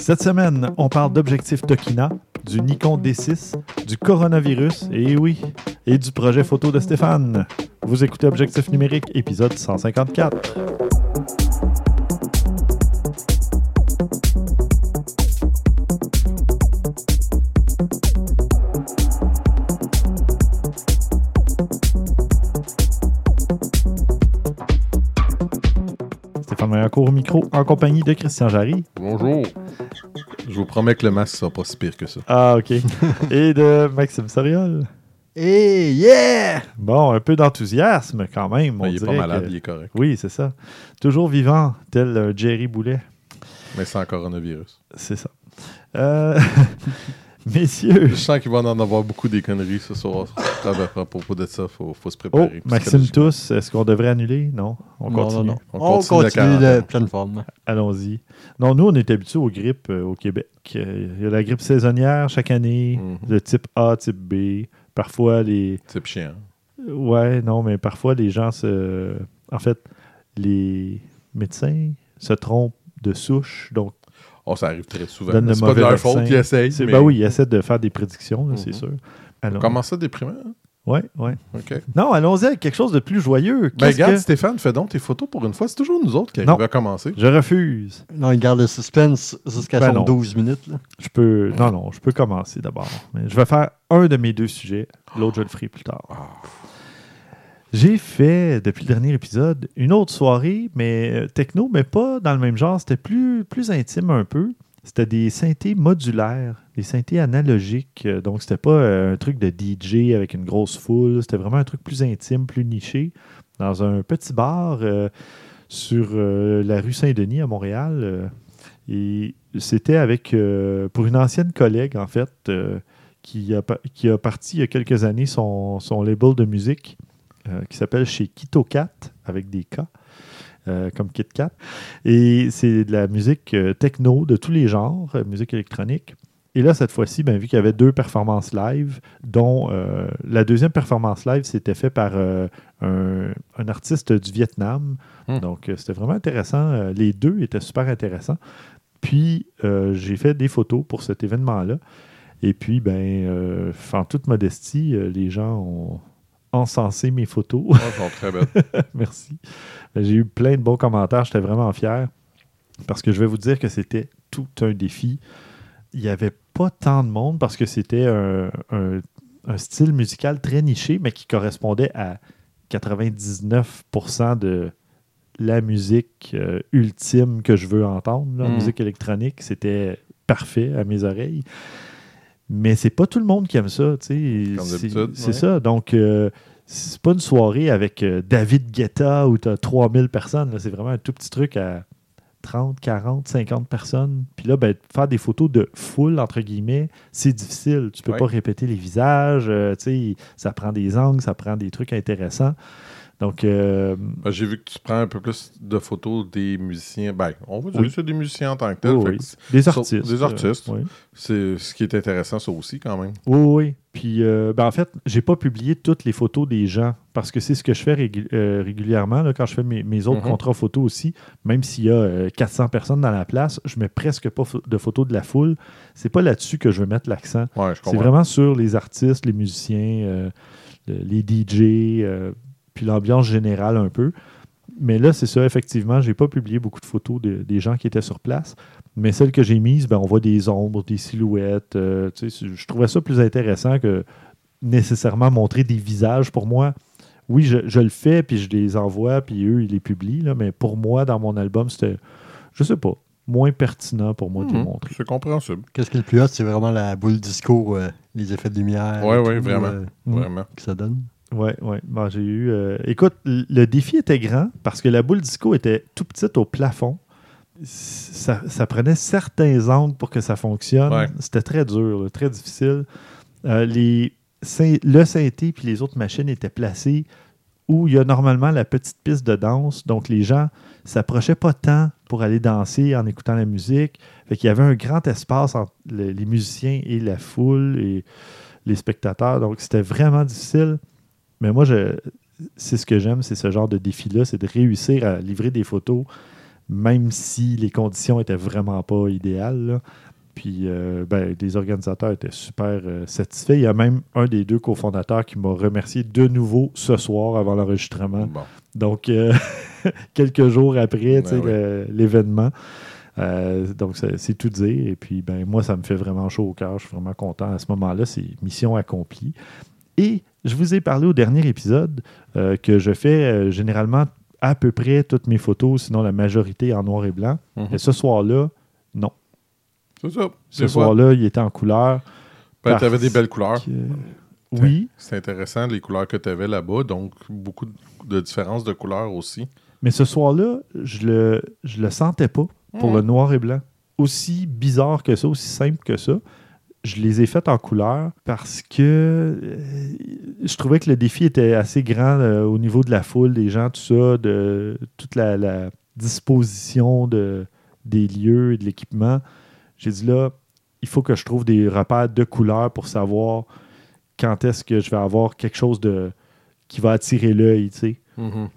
Cette semaine, on parle d'objectif Tokina, du Nikon D6, du coronavirus, et oui, et du projet photo de Stéphane. Vous écoutez Objectif numérique, épisode 154. Stéphane Maillancourt au micro, en compagnie de Christian Jarry. Bonjour. Je vous promets que le masque sera pas si pire que ça. Ah, OK. et de Maxime Soriol? Et yeah! Bon, un peu d'enthousiasme quand même. On il est pas malade, que- il est correct. Oui, c'est ça. Toujours vivant, tel un Jerry Boulet. Mais sans coronavirus. C'est ça. Euh, Messieurs. Je sens qu'il va en avoir beaucoup des conneries ce soir. À propos de ça, faut, faut se Oh, préparer. Maxime psychologiquement. Tous, est-ce qu'on devrait annuler? Non, on Non, continue. non, non. On On continue continue, la de pleine forme. Allons-y. Non, nous, on est habitués aux grippes euh, au Québec. Euh, Il y a la grippe saisonnière chaque année, Mhm. de type A, type B. Parfois, les. C'est chiant. Ouais, non, mais parfois, les gens se. En fait, les médecins se trompent de souche. Donc, Oh, ça arrive très souvent. C'est pas de leur faute qu'ils essayent. c'est- mais ben oui, ils essaient de faire des prédictions, c'est Mhm. sûr. Alors, Comment ça, déprimant? hein? Ouais, ouais. OK. Non, allons-y avec quelque chose de plus joyeux. Ben, regarde, que- Stéphane, fais donc tes photos pour une fois. C'est toujours nous autres qui Non. arrivons à commencer. Je refuse. Non, il garde le suspense jusqu'à Ben son non. 12 minutes. là. Je peux. Non, non, je peux commencer d'abord. Mais je vais faire un de mes deux sujets. L'autre, je le ferai plus tard. J'ai fait, depuis le dernier épisode, une autre soirée, mais euh, techno, mais pas dans le même genre. C'était plus, plus intime un peu. C'était des synthés modulaires, des synthés analogiques. Euh, Donc, c'était pas euh, un truc de DJ avec une grosse foule. C'était vraiment un truc plus intime, plus niché, dans un petit bar sur la rue Saint-Denis à Montréal. et c'était avec, pour une ancienne collègue, en fait, qui, a, qui a parti il y a quelques années son, son label de musique euh, qui s'appelle chez KitoKat, avec des K, euh, comme KitKat. Et c'est de la musique euh, techno de tous les genres, musique électronique. Et là, cette fois-ci, ben, vu qu'il y avait deux performances live, dont euh, la deuxième performance live, c'était fait par euh, un, un artiste du Vietnam. Hmm. Donc, c'était vraiment intéressant. Les deux étaient super intéressants. Puis, euh, j'ai fait des photos pour cet événement-là. Et puis, ben, en toute modestie, les gens ont encensé mes photos. Oh, elles sont très belles. Merci. Ben, J'ai eu plein de bons commentaires. J'étais vraiment fier. Parce que je vais vous dire que c'était tout un défi. Il n'y avait pas tant de monde parce que c'était un, un- un style musical très niché, mais qui correspondait à 99% de la musique euh, ultime que je veux entendre. La Mm. musique électronique, c'était parfait à mes oreilles. Mais c'est pas tout le monde qui aime ça. tu sais. Comme C'est ouais. ça. Donc, euh, c'est pas une soirée avec euh, David Guetta où tu as 3000 personnes. C'est vraiment un tout petit truc à 30, 40, 50 personnes. Puis là, ben, faire des photos de foule, entre guillemets, c'est difficile. Tu peux Ouais. pas répéter les visages. euh, tu sais, ça prend des angles, ça prend des trucs intéressants. Donc, euh, Ben, J'ai vu que tu prends un peu plus de photos des musiciens. Ben, on va dire Oui. que c'est des musiciens en tant que tel. oui, que des sur- artistes. des euh, artistes. oui. C'est ce qui est intéressant, ça aussi, quand même. Oui, oui. Puis, euh, ben, en fait, j'ai pas publié toutes les photos des gens parce que c'est ce que je fais euh, régulièrement là, quand je fais mes, mes autres Mhm. contrats photos aussi. Même s'il y a euh, 400 personnes dans la place, je mets presque pas de photos de la foule. C'est pas là-dessus que je veux mettre l'accent. Ouais, C'est vraiment sur les artistes, les musiciens, euh, le- les DJ, euh, puis l'ambiance générale un peu. Mais là, c'est ça, effectivement, j'ai pas publié beaucoup de photos de- des gens qui étaient sur place. Mais celles que j'ai mises, ben, on voit des ombres, des silhouettes. euh, tu sais, je trouvais ça plus intéressant que nécessairement montrer des visages pour moi. Oui, je, je le fais, puis je les envoie, puis eux, ils les publient. là, mais pour moi, dans mon album, c'était, je sais pas, moins pertinent pour moi de les Mhm, montrer. C'est compréhensible. Qu'est-ce qui est le plus hot, c'est vraiment la boule disco, euh, les effets de lumière. Ouais, tout, vraiment. euh. Vraiment. que ça donne? Oui, oui. Bon, j'ai eu. euh, Écoute, le défi était grand parce que la boule disco était tout petite au plafond. Ça, ça prenait certains angles pour que ça fonctionne. Ouais. C'était très dur, là, très difficile. Euh, les, le synthé puis les autres machines étaient placées où il y a normalement la petite piste de danse. Donc, les gens s'approchaient pas tant pour aller danser en écoutant la musique. Fait qu'il y avait un grand espace entre le- les musiciens et la foule et les spectateurs. Donc, c'était vraiment difficile. Mais moi, je, c'est ce que j'aime, c'est ce genre de défi-là, c'est de réussir à livrer des photos même si les conditions étaient vraiment pas idéales. là. Puis euh, ben, les organisateurs étaient super euh, satisfaits. Il y a même un des deux cofondateurs qui m'a remercié de nouveau ce soir avant l'enregistrement. Bon. Donc, euh, quelques jours après Ben l'événement. Donc, c'est c'est tout dire. Et puis, ben, moi, ça me fait vraiment chaud au cœur. Je suis vraiment content. À ce moment-là, c'est mission accomplie. Et je vous ai parlé au dernier épisode euh, que je fais euh, généralement à peu près toutes mes photos, sinon la majorité en noir et blanc. Mhm. Et ce soir-là, non. C'est ça. Ce soir-là, il était en couleur. ben, t'avais parce des belles couleurs. que- Oui, C'est intéressant, les couleurs que tu avais là-bas. Donc, beaucoup de, différences de couleurs aussi. mais ce soir-là, je le, je le sentais pas pour Mhm. le noir et blanc. Aussi bizarre que ça, aussi simple que ça. Je les ai faites en couleur parce que euh, je trouvais que le défi était assez grand euh, au niveau de la foule, des gens, tout ça, de toute la, la disposition de, des lieux et de l'équipement. J'ai dit là, il faut que je trouve des repères de couleurs pour savoir quand est-ce que je vais avoir quelque chose de qui va attirer l'œil, tu sais Mhm.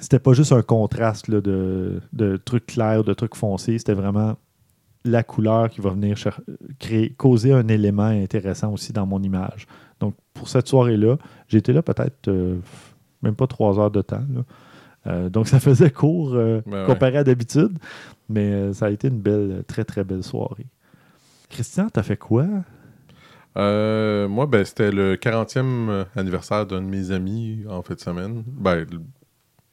c'était pas juste un contraste là, de, de trucs clairs, de trucs foncés. C'était vraiment la couleur qui va venir créer, causer un élément intéressant aussi dans mon image. Donc, pour cette soirée-là, j'ai été là peut-être euh, même pas trois heures de temps. là. Euh, donc, ça faisait court euh, Ben ouais. comparé à d'habitude, mais ça a été une belle, très, très belle soirée. Christian, t'as fait quoi? Euh, moi, ben, c'était le 40e euh, anniversaire d'un de mes amis en fin de semaine. Ben, le-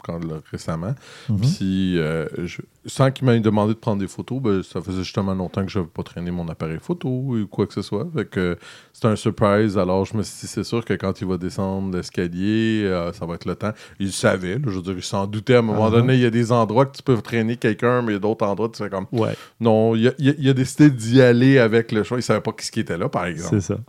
quand, récemment. Mhm. Puis, euh, je- sans qu'il m'ait demandé de prendre des photos, ben, ça faisait justement longtemps que je n'avais pas traîné mon appareil photo ou quoi que ce soit. Fait que c'était un surprise. Alors, je me suis dit, c'est sûr que quand il va descendre l'escalier, euh, ça va être le temps. Il savait, là, je veux dire, il s'en doutait. À un moment Ah. donné, il y a des endroits que tu peux traîner quelqu'un, mais il y a d'autres endroits, tu fais comme. Ouais, Non, il a, il a- il a décidé d'y aller avec le choix. Il savait pas qui était là, par exemple. c'est ça.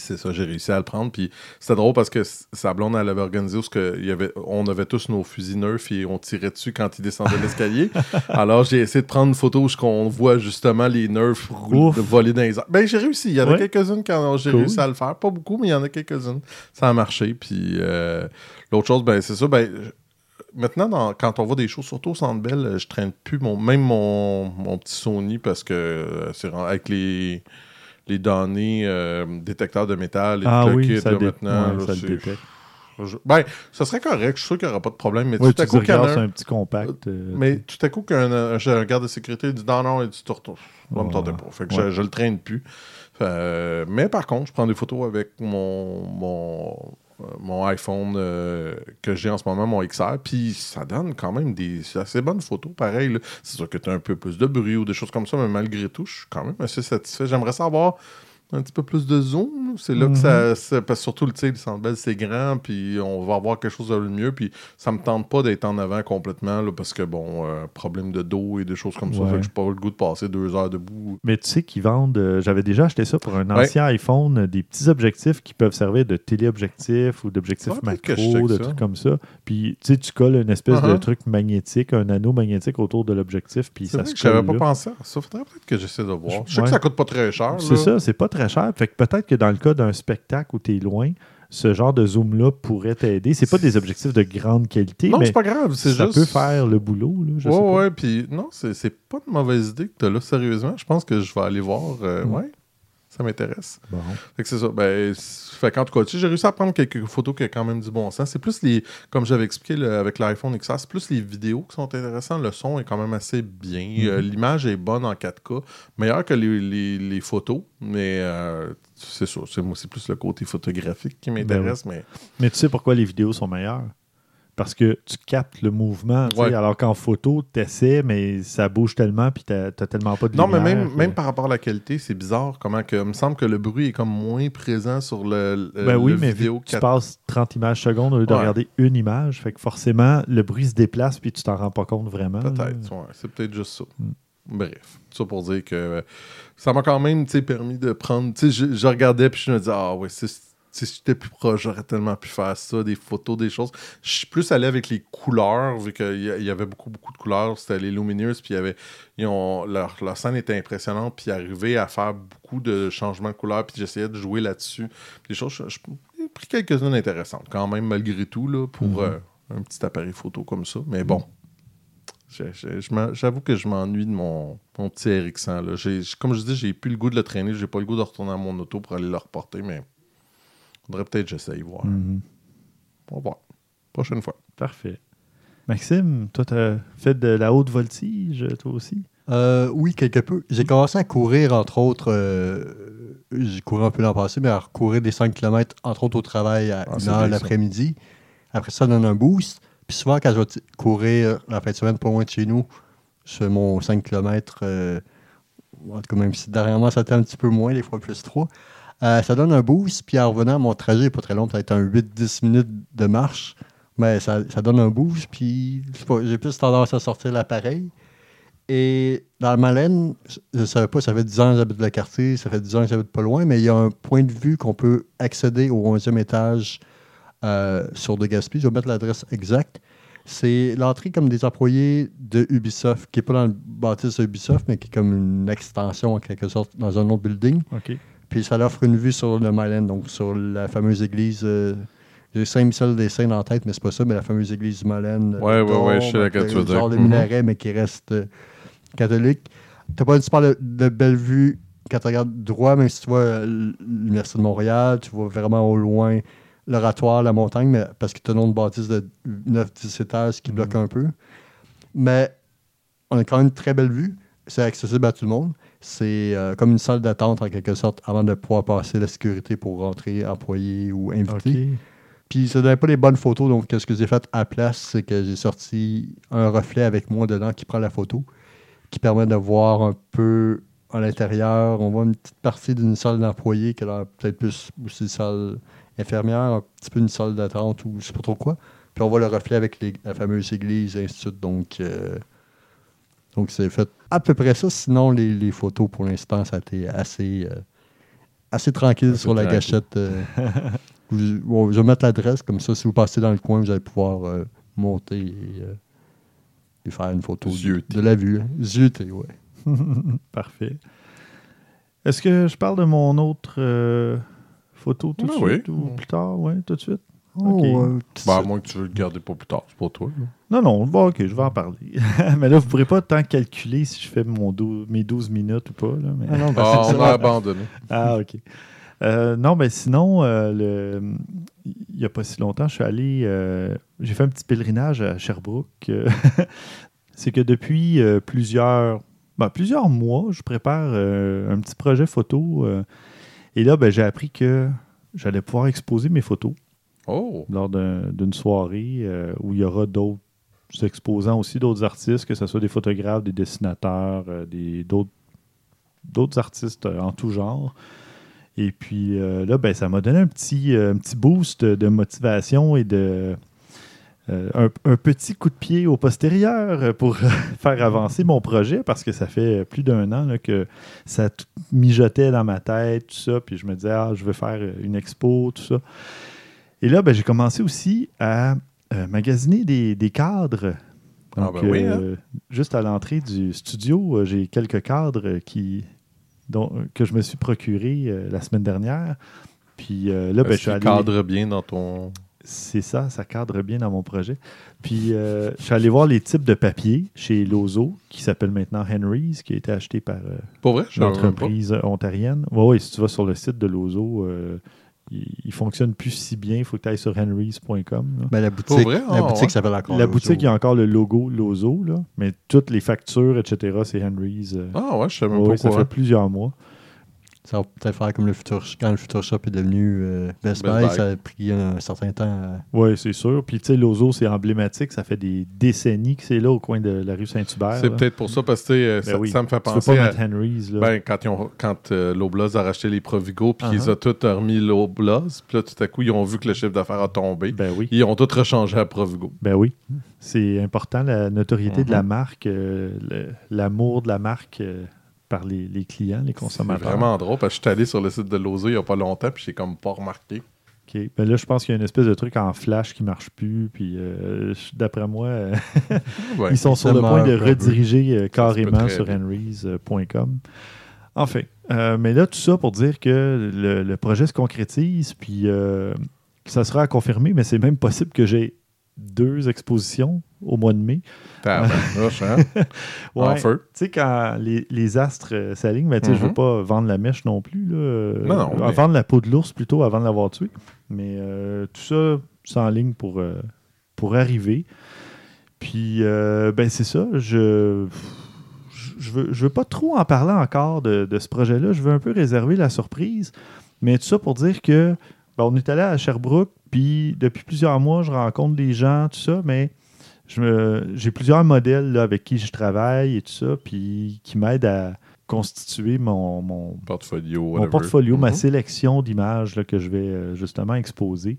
Puis c'est ça, j'ai réussi à le prendre. Puis c'était drôle parce que sa blonde, elle avait organisé où ce que il y avait, on avait tous nos fusils neufs et on tirait dessus quand il descendait l'escalier. Alors j'ai essayé de prendre une photo où qu'on voit justement les nerfs voler dans les airs. Ben j'ai réussi. Il y en a Ouais. quelques-unes quand j'ai Cool. réussi à le faire. Pas beaucoup, mais il y en a quelques-unes. Ça a marché. Puis euh, l'autre chose, ben c'est ça, ben. Maintenant, dans- quand on voit des choses, surtout au Centre Bell, je traîne plus mon, même mon, mon petit Sony parce que euh, avec les, les données euh, détecteurs de métal et Ah oui, kit, ça, là, dé- maintenant. ouais, là, ça le c'est- détecte. je- Ben, ça serait correct. Je suis sûr qu'il n'y aura pas de problème. Mais Oui, tout à tu coup, c'est un- petit compact. euh, mais tout à coup, qu'un euh, j'ai un garde de sécurité dit non, non, dit tu retournes. Ça me tentait pas. Fait que Ouais. je, je le traîne plus. Euh, mais par contre, je prends des photos avec mon, mon, euh, mon iPhone euh, que j'ai en ce moment, mon XR, puis ça donne quand même des assez bonnes photos, pareil. C'est sûr que tu as un peu plus de bruit ou des choses comme ça, mais malgré tout, je suis quand même assez satisfait. J'aimerais savoir un petit peu plus de zoom. C'est là Mhm. que ça, ça- Parce que surtout, sais, le Centre c'est grand, puis on va avoir quelque chose de mieux, puis ça me tente pas d'être en avant complètement, là, parce que, bon, euh, problème de dos et des choses comme ça, Ouais. fait que j'ai pas le goût de passer deux heures debout. Mais tu sais qu'ils vendent, euh, j'avais déjà acheté ça pour un Ouais. ancien iPhone, des petits objectifs qui peuvent servir de téléobjectif ou d'objectif Ah, je macro, de ça. trucs comme ça. Puis tu sais, tu colles une espèce de Uh-huh. truc magnétique, un anneau magnétique autour de l'objectif, puis ça vrai se que j'avais colle pas pensé à ça. Faudrait peut-être que j'essaie de voir. Je sais Ouais. que ça coûte pas très cher. C'est ça, c'est pas très cher. Fait que peut-être que dans le cas d'un spectacle où tu es loin, ce genre de zoom-là pourrait t'aider. C'est pas des objectifs de grande qualité, Non, c'est pas grave. C'est ça juste. peut faire le boulot. Là, je sais ouais, pas. ouais, puis non, c'est pas une mauvaise idée que tu là, sérieusement. Je pense que je vais aller voir. euh, Mm. Ouais, ça m'intéresse. Bon. Fait que c'est ça. Ben, c'est- fait qu'en tout cas, j'ai réussi à prendre quelques photos qui ont quand même du bon sens. C'est plus les, comme j'avais expliqué le- avec l'iPhone XR, c'est plus les vidéos qui sont intéressantes. Le son est quand même assez bien. Euh, L'image est bonne en 4K, meilleure que les, les- les photos, mais euh, c'est ça. C'est, moi, c'est plus le côté photographique qui m'intéresse, mais Mais tu sais pourquoi les vidéos sont meilleures? Parce que tu captes le mouvement, Ouais. alors qu'en photo, tu essaies, mais ça bouge tellement, puis tu n'as tellement pas de Non, mais même, même par rapport à la qualité, c'est bizarre comment que. Il me semble que le bruit est comme moins présent sur le, le- Ben oui, le mais vidéo vu que tu 4K. passes 30 images secondes au lieu de Ouais. regarder une image, fait que forcément, le bruit se déplace, puis tu t'en rends pas compte vraiment. Peut-être, ouais. C'est peut-être juste ça. Mm. Bref, tout ça pour dire que ça m'a quand même permis de prendre. Je, je regardais puis je me disais, ah ouais, si, si j'étais plus proche, j'aurais tellement pu faire ça, des photos, des choses. Je suis plus allé avec les couleurs, vu qu'il y, avait beaucoup, beaucoup de couleurs. C'était les Luminous, puis il y avait, ils ont, leur, leur scène était impressionnante, puis arriver à faire beaucoup de changements de couleurs, puis j'essayais de jouer là-dessus. Des choses, j'ai pris quelques-unes intéressantes, quand même, malgré tout, là, pour Mhm. euh, un petit appareil photo comme ça. Mais bon. j'avoue que je m'ennuie de mon, mon petit RX100. Là. J'ai- j- comme je dis, j'ai plus le goût de le traîner. J'ai pas le goût de retourner à mon auto pour aller le reporter, mais faudrait peut-être que j'essaye voir. Mhm. On va voir. Prochaine fois. Parfait. Maxime, toi, tu as fait de la haute voltige, toi aussi? Euh, oui, quelque peu. J'ai commencé à courir, entre autres. euh, j'ai couru un peu l'an passé, mais à courir des 5 km, entre autres au travail à Ah, 1 c'est heure bien, ça. l'après-midi. Après ça, donne un boost. Puis souvent, quand je vais courir la fin de semaine pas loin de chez nous, fais mon 5 km. en tout cas, même si dernièrement, ça était un petit peu moins, des fois plus 3. Ça donne un boost. Puis en revenant, mon trajet n'est pas très long, peut-être un 8-10 minutes de marche. Mais ça, ça donne un boost. Puis j'ai plus tendance à sortir l'appareil. Et dans le Malène, je ne savais pas, ça fait 10 ans que j'habite le quartier, ça fait 10 ans que j'habite pas loin, mais il y a un point de vue qu'on peut accéder au 11e étage euh, sur de Gaspé. Je vais mettre l'adresse exacte. C'est l'entrée comme des employés de Ubisoft, qui n'est pas dans le bâtisse de Ubisoft, mais qui est comme une extension en quelque sorte dans un autre building. Puis ça offre une vue sur le Myland, donc sur la fameuse église. euh, J'ai Saint-Michel des Saints en tête, mais c'est pas ça, mais la fameuse église du Myland. euh, Ouais, ouais, ouais, je sais laquelle tu veux dire. Genre de Mhm. minaret, mais qui reste euh, catholique. T'as pas une super de, de belle vue quand tu regardes droit, même si tu vois euh, l'Université de Montréal, tu vois vraiment au loin l'oratoire, la montagne, mais parce que tu as une autre bâtisse de 9-10 étages qui Mhm. bloque un peu. Mais on a quand même une très belle vue. C'est accessible à tout le monde. C'est euh, comme une salle d'attente en quelque sorte avant de pouvoir passer la sécurité pour rentrer employé ou invité. Puis ça donnait pas les bonnes photos, donc ce que j'ai fait à la place, c'est que j'ai sorti un reflet avec moi dedans qui prend la photo, qui permet de voir un peu à l'intérieur. On voit une petite partie d'une salle d'employés qui a peut-être plus aussi une salle infirmière, un petit peu une salle d'attente ou je sais pas trop quoi. Puis on voit le reflet avec les- la fameuse église et ainsi de suite. Donc, euh, donc c'est fait à peu près ça. Sinon, les, les photos pour l'instant, ça a été assez, euh, assez tranquille sur la tranquille. gâchette. euh, vous- bon, je vais mettre l'adresse, comme ça, si vous passez dans le coin, vous allez pouvoir euh, monter et, euh, et faire une photo de, la vue. hein. Zioter, ouais. Parfait. Est-ce que je parle de mon autre euh, photo tout de Ah oui. suite ou plus tard? Oui, tout de suite. Oh, euh, Bah, à moins que tu veux le garder pour plus tard, c'est pour toi. là. Non, non, bon, ok, je vais en parler. mais là, vous ne pourrez pas tant calculer si je fais mon dou- mes 12 minutes ou pas. Là, mais... Ah non, Ah, parce que on ça- a abandonné. Ah, OK. Euh, non, mais sinon, euh, le- il n'y a pas si longtemps, je suis allé. euh, j'ai fait un petit pèlerinage à Sherbrooke. C'est que depuis euh, plusieurs, ben, plusieurs mois, je prépare euh, un petit projet photo. euh, et là, ben, j'ai appris que j'allais pouvoir exposer mes photos Oh! lors d'un- d'une soirée euh, où il y aura d'autres exposants aussi, d'autres artistes, que ce soit des photographes, des dessinateurs, euh, d'autres artistes euh, en tout genre. Et puis là, ben, ça m'a donné un petit, boost de motivation et de un, petit coup de pied au postérieur pour faire avancer mon projet parce que ça fait plus d'un an que ça mijotait dans ma tête, tout ça. Puis je me disais, ah, je veux faire une expo, tout ça. Et là, ben, j'ai commencé aussi à euh, magasiner des, des cadres. Ah, ben oui, hein? euh, juste à l'entrée du studio, euh, j'ai quelques cadres qui, dont, que je me suis procuré la semaine dernière. Puis là, ben, je suis allé. cadre bien dans ton. C'est ça, ça cadre bien dans mon projet. Puis euh, je suis allé voir les types de papier chez Lozo, qui s'appelle maintenant Henry's, qui a été acheté par euh, l'entreprise ontarienne. Oui, ouais, si tu vas sur le site de Lozo, euh, il, fonctionne plus si bien. Il faut que tu ailles sur henrys.com. Ben, la boutique, vrai? la Ah, boutique ouais. s'appelle encore La Lozo. boutique, il y a encore le logo Lozo, là, mais toutes les factures, etc., c'est Henry's. euh. Ah ouais, je savais même Ouais, pas ça fait plusieurs mois. Ça va peut-être faire comme le futur, quand le Future Shop est devenu euh, Best, Best Buy, Buy. ça a pris un certain temps. à- Oui, c'est sûr. Puis, tu sais, Lozo, c'est emblématique. Ça fait des décennies que c'est là, au coin de la rue Saint-Hubert. C'est peut-être pour ça, parce que tu euh, Ben ça, oui. ça me fait Tu penser pas à. Henry's, là. Ben, quand, ils ont, quand euh, Loblaws a racheté les Provigo, puis Uh-huh. ils ont tout remis Loblaws, puis là, tout à coup, ils ont vu que le chiffre d'affaires a tombé. Ben oui. Ils ont tout rechangé à Provigo. Ben oui. C'est important, la notoriété de la Mhm. marque, euh, le- l'amour de la marque euh, par les, les clients, les C'est consommateurs. vraiment drôle, parce que je suis allé sur le site de Lozo il n'y a pas longtemps, puis j'ai comme pas remarqué. OK. Ben là, je pense qu'il y a une espèce de truc en flash qui marche plus. Puis, euh, d'après moi, euh, Ouais. ils sont sur le point de rediriger euh, carrément sur henrys.com. Enfin, euh, mais là, tout ça pour dire que le, le projet se concrétise, puis que ça sera à confirmer, mais c'est même possible que j'ai deux expositions au mois de mai. Hein? En feu. Tu sais, quand les, les astres euh, s'alignent, mais tu sais, je veux Mhm. pas vendre la mèche non plus. Là, Non, non, euh, mais- Vendre la peau de l'ours plutôt avant de l'avoir tué. Mais euh, tout ça, c'est en ligne pour, euh, pour arriver. Puis, euh, ben c'est ça. Je je veux, je veux pas trop en parler encore de, de ce projet-là. Je veux un peu réserver la surprise. Mais tout ça pour dire que ben, on est allé à Sherbrooke, puis depuis plusieurs mois, je rencontre des gens, tout ça, mais j'ai plusieurs modèles là, avec qui je travaille et tout ça, puis qui m'aident à constituer mon, mon, Portfolio, mon portfolio, ma Mhm. sélection d'images que je vais euh, justement exposer.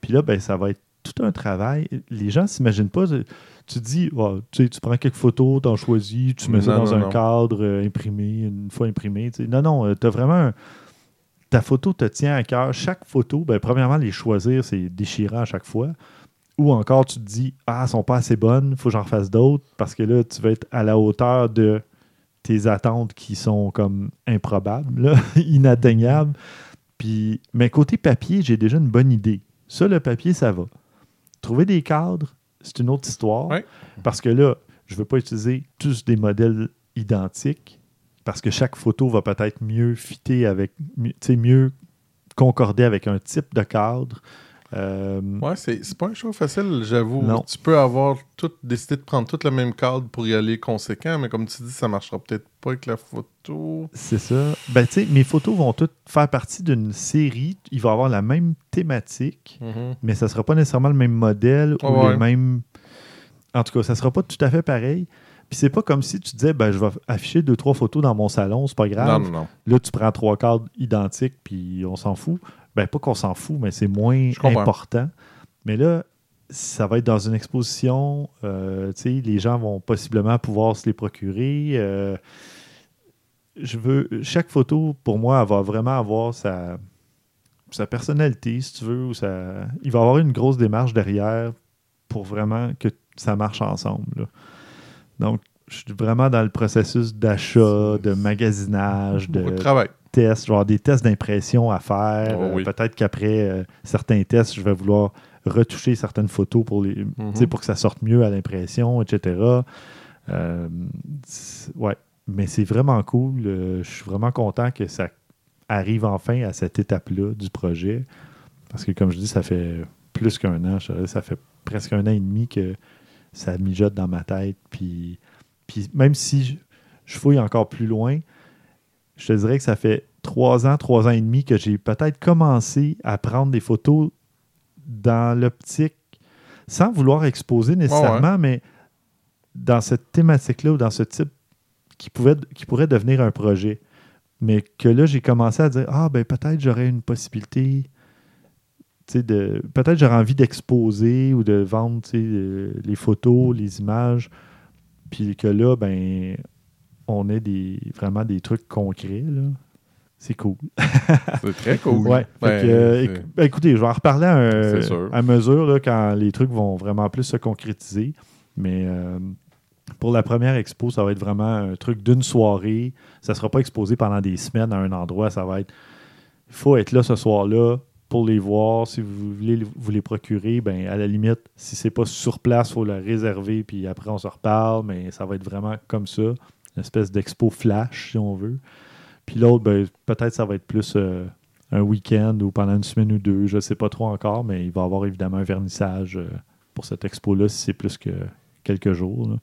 Puis là, ben, ça va être tout un travail. Les gens ne s'imaginent pas. euh, Tu dis, oh, tu, sais, tu prends quelques photos, tu en choisis, tu mets ça dans non, un non. cadre euh, imprimé, une fois imprimé. tu sais. Non, non, tu as vraiment. un- ta photo te tient à cœur. Chaque photo, ben, premièrement, les choisir, c'est déchirant à chaque fois. Ou encore, tu te dis, ah, elles sont pas assez bonnes, il faut que j'en fasse d'autres, parce que là, tu vas être à la hauteur de tes attentes qui sont comme improbables, là, inatteignables. Puis, mais côté papier, j'ai déjà une bonne idée. Ça, le papier, ça va. Trouver des cadres, c'est une autre histoire. Ouais. Parce que là, je ne veux pas utiliser tous des modèles identiques, parce que chaque photo va peut-être mieux fitter avec, mi- tu sais, mieux concorder avec un type de cadre. Euh, Ouais, c'est pas un choix facile, j'avoue. Tu peux avoir tout, décidé de prendre tout le même cadre pour y aller conséquent, mais comme tu dis, ça marchera peut-être pas avec la photo. C'est ça. Ben, tu sais, mes photos vont toutes faire partie d'une série. Il va avoir la même thématique, mais ça sera pas nécessairement le même modèle ou Ouais. les mêmes. En tout cas, ça sera pas tout à fait pareil. Puis c'est pas comme si tu disais, ben, je vais afficher deux, trois photos dans mon salon, c'est pas grave. Non, non, non. Là, tu prends trois cadres identiques, puis on s'en fout. Ben, pas qu'on s'en fout, mais c'est moins important. Mais là, ça va être dans une exposition. euh, tu sais, les gens vont possiblement pouvoir se les procurer. euh, je veux. Chaque photo, pour moi, elle va vraiment avoir sa, sa personnalité, si tu veux. Ou sa, il va y avoir une grosse démarche derrière pour vraiment que ça marche ensemble. là. Donc, je suis vraiment dans le processus d'achat, de magasinage, de de travail. tests, genre des tests d'impression à faire. Oh Euh. Peut-être qu'après euh, certains tests, je vais vouloir retoucher certaines photos pour, les, Mhm. pour que ça sorte mieux à l'impression, etc. Euh, ouais, mais c'est vraiment cool. Je suis vraiment content que ça arrive enfin à cette étape-là du projet. Parce que, comme je dis, ça fait plus qu'un an. je dirais, Ça fait presque un an et demi que ça mijote dans ma tête. Puis, puis même si je, je fouille encore plus loin, je te dirais que ça fait trois ans, trois ans et demi que j'ai peut-être commencé à prendre des photos dans l'optique, sans vouloir exposer nécessairement, mais dans cette thématique-là ou dans ce type qui, pouvait, qui pourrait devenir un projet. Mais que là, j'ai commencé à dire Ah, ben peut-être j'aurais une possibilité. De, peut-être j'aurais envie d'exposer ou de vendre euh, les photos, les images. Puis que là, ben, on ait des, vraiment des trucs concrets. là. C'est cool. C'est très cool. Ouais. Ben, que, euh, ben, écoutez, je vais en reparler à mesure là, quand les trucs vont vraiment plus se concrétiser. Mais euh, pour la première expo, ça va être vraiment un truc d'une soirée. Ça ne sera pas exposé pendant des semaines à un endroit. Ça va être. Il faut être là ce soir-là pour les voir. Si vous voulez vous les procurer, ben, à la limite, si c'est pas sur place, il faut la réserver. Puis après, on se reparle. Mais ça va être vraiment comme ça. Une espèce d'expo flash, si on veut. Puis l'autre, ben, peut-être ça va être plus euh, un week-end ou pendant une semaine ou deux. Je ne sais pas trop encore, mais il va y avoir évidemment un vernissage euh, pour cette expo-là si c'est plus que quelques jours.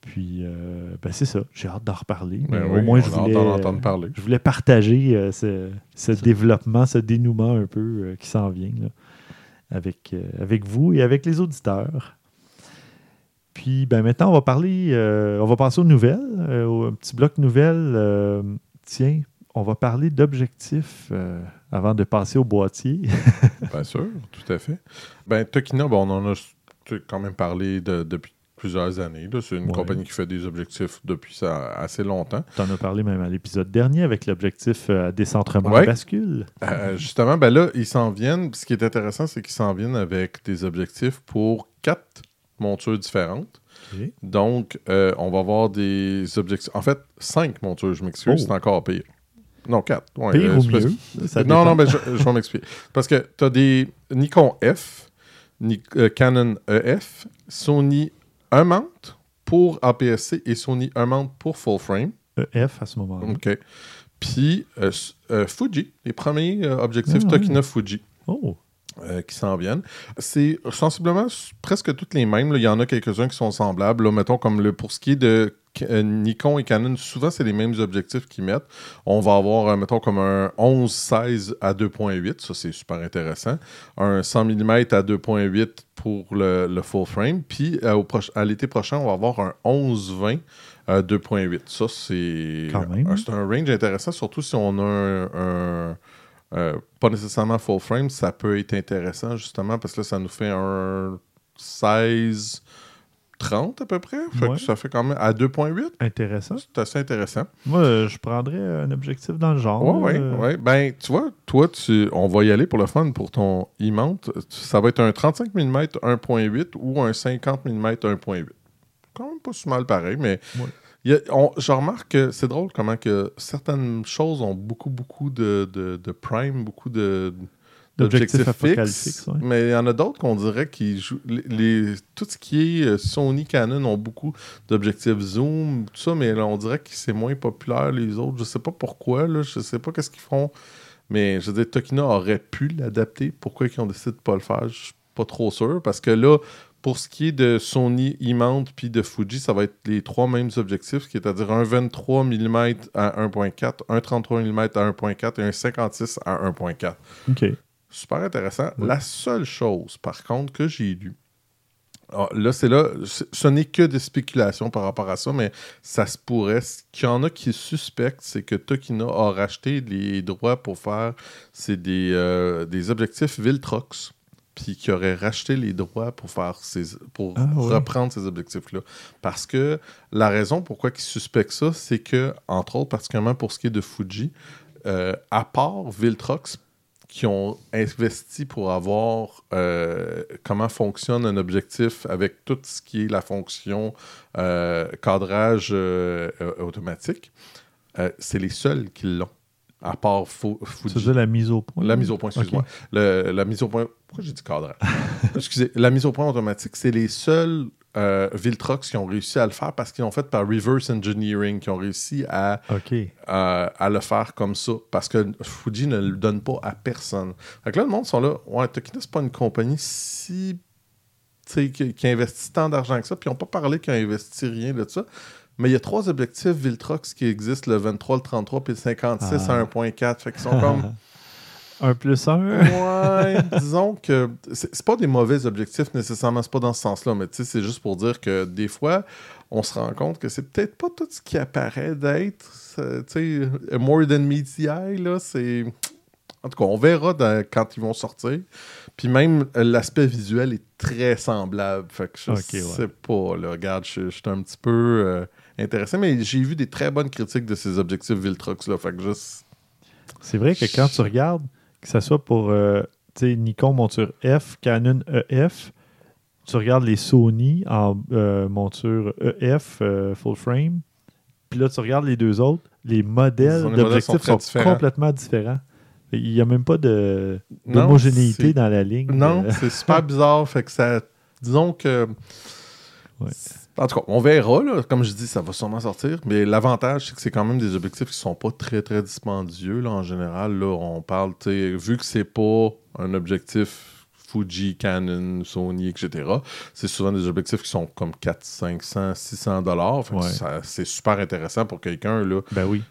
Puis, euh, ben, c'est ça. J'ai hâte d'en reparler. Ben mais oui, au moins, je voulais, entendre parler. je voulais partager euh, ce, ce développement, ce dénouement un peu euh, qui s'en vient là, avec, avec vous et avec les auditeurs. Puis ben, maintenant, on va parler, on va passer aux nouvelles, au petit bloc nouvelles. Tiens, on va parler d'objectifs avant de passer au boîtier. Bien sûr, tout à fait. Ben, Tokina, bon, on en a quand même parlé de- depuis plusieurs années. C'est une Ouais. compagnie qui fait des objectifs depuis ça assez longtemps. tu en as parlé même à l'épisode dernier avec l'objectif euh, décentrement Ouais. de bascule. Euh, justement, ben là, ils s'en viennent. Ce qui est intéressant, c'est qu'ils s'en viennent avec des objectifs pour quatre montures différentes. Donc, euh, on va avoir des objectifs. En fait, cinq montures, je m'excuse, Oh. c'est encore pire. Non, quatre. Ouais, Pire euh, ou mieux? Ça non, non, mais je, je vais m'expliquer. Parce que tu as des Nikon F, Canon EF, Sony un mount pour APS-C et Sony un mount pour full frame. EF à ce moment-là. OK. Puis euh, euh, Fuji, les premiers euh, objectifs Ah. Tokina Fuji. Oh, qui s'en viennent. C'est sensiblement presque toutes les mêmes. là. Il y en a quelques-uns qui sont semblables. Là, mettons comme le, pour ce qui est de euh, Nikon et Canon, souvent c'est les mêmes objectifs qu'ils mettent. On va avoir, euh, mettons, comme un 11-16 à 2.8. Ça, c'est super intéressant. Un 100 mm à 2.8 pour le, le full frame. Puis euh, au à l'été prochain, on va avoir un 11-20 à 2.8. Ça, euh, c'est un range intéressant, surtout si on a un- un euh, pas nécessairement full frame, ça peut être intéressant justement parce que là, ça nous fait un 16 30 à peu près. Fait que Ouais. ça fait quand même à 2.8. intéressant. C'est assez intéressant. Moi, je prendrais un objectif dans le genre. Ouais, ouais, euh, ouais. Ben, tu vois, toi, tu, on va y aller pour le fun pour ton e-mount. Ça va être un 35 mm 1.8 ou un 50 mm 1.8. Quand même pas si mal pareil, mais Ouais. a- on- je remarque que c'est drôle comment que certaines choses ont beaucoup, beaucoup de, de, de prime, beaucoup de D'objectifs fixes. ouais. Mais il y en a d'autres qu'on dirait qui jouent. Les, les- tout ce qui est euh, Sony, Canon ont beaucoup d'objectifs zoom, tout ça, mais là, on dirait que c'est moins populaire les autres. Je sais pas pourquoi, là, je sais pas qu'est-ce qu'ils font. Mais je veux dire, Tokina aurait pu l'adapter. Pourquoi ils ont décidé de pas le faire, je suis pas trop sûr. Parce que là, pour ce qui est de Sony E-mount puis de Fuji, ça va être les trois mêmes objectifs, c'est-à-dire un 23 mm à 1.4, un 33 mm à 1.4 et un 56 à 1.4. OK. Super intéressant. Oui. La seule chose, par contre, que j'ai lu, ah, là, c'est là, ce ce n'est que des spéculations par rapport à ça, mais ça se pourrait. Ce qu'il y en a qui suspectent, c'est que Tokina a racheté les droits pour faire c'est des, euh, des objectifs Viltrox, puis qui aurait racheté les droits pour faire ces, pour Ah, ouais. reprendre ces objectifs-là. Parce que la raison pourquoi ils suspectent ça, c'est que, entre autres, particulièrement pour ce qui est de Fuji, euh, à part Viltrox, qui ont investi pour avoir euh, comment fonctionne un objectif avec tout ce qui est la fonction euh, cadrage euh, automatique, c'est les seuls qui l'ont. À part Fuji. la mise au point? La mise au point, excuse-moi. La mise au point. Pourquoi j'ai dit cadrage Excusez. La mise au point automatique, c'est les seuls euh, Viltrox qui ont réussi à le faire parce qu'ils l'ont fait par reverse engineering, qui ont réussi à, euh, à le faire comme ça. Parce que Fuji ne le donne pas à personne. Fait que là, le monde sont là. Ouais, Tokina, c'est pas une compagnie si. tu sais, Qui, qui investit tant d'argent que ça, puis ils n'ont pas parlé qu'ils ont investi rien de ça. Mais il y a trois objectifs Viltrox qui existent, le 23, le 33 puis le 56 Ah. à 1.4. Fait qu'ils sont comme. un plus un? Ouais, disons que c'est pas des mauvais objectifs nécessairement, c'est pas dans ce sens-là, mais tu sais, c'est juste pour dire que des fois, on se rend compte que c'est peut-être pas tout ce qui apparaît d'être. c'est- Tu sais, more than meets the eye, là, c'est. En tout cas, on verra dans- quand ils vont sortir. Puis même euh, l'aspect visuel est très semblable. Fait que je Ok, sais ouais. pas, là. Regarde, je, je suis un petit peu euh, intéressé, mais j'ai vu des très bonnes critiques de ces objectifs Viltrox, là. Fait que juste. C'est vrai que quand tu regardes, que ce soit pour euh, tu sais, Nikon monture F, Canon EF, tu regardes les Sony en euh, monture EF euh, full frame, puis là tu regardes les deux autres, les modèles Les modèles d'objectifs sont sont, très différents. complètement différents. Il n'y a même pas d'homogénéité dans la ligne. Non, Euh, c'est super bizarre. Fait que ça. Disons que. Ouais. En tout cas, on verra. Là. Comme je dis, ça va sûrement sortir. Mais l'avantage, c'est que c'est quand même des objectifs qui sont pas très, très dispendieux. Là, en général, là, on parle, tu sais, vu que c'est pas un objectif Fuji, Canon, Sony, etc., c'est souvent des objectifs qui sont comme 400, 500, 600 dollars. Ouais. C'est super intéressant pour quelqu'un. Ben oui.